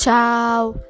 Tchau!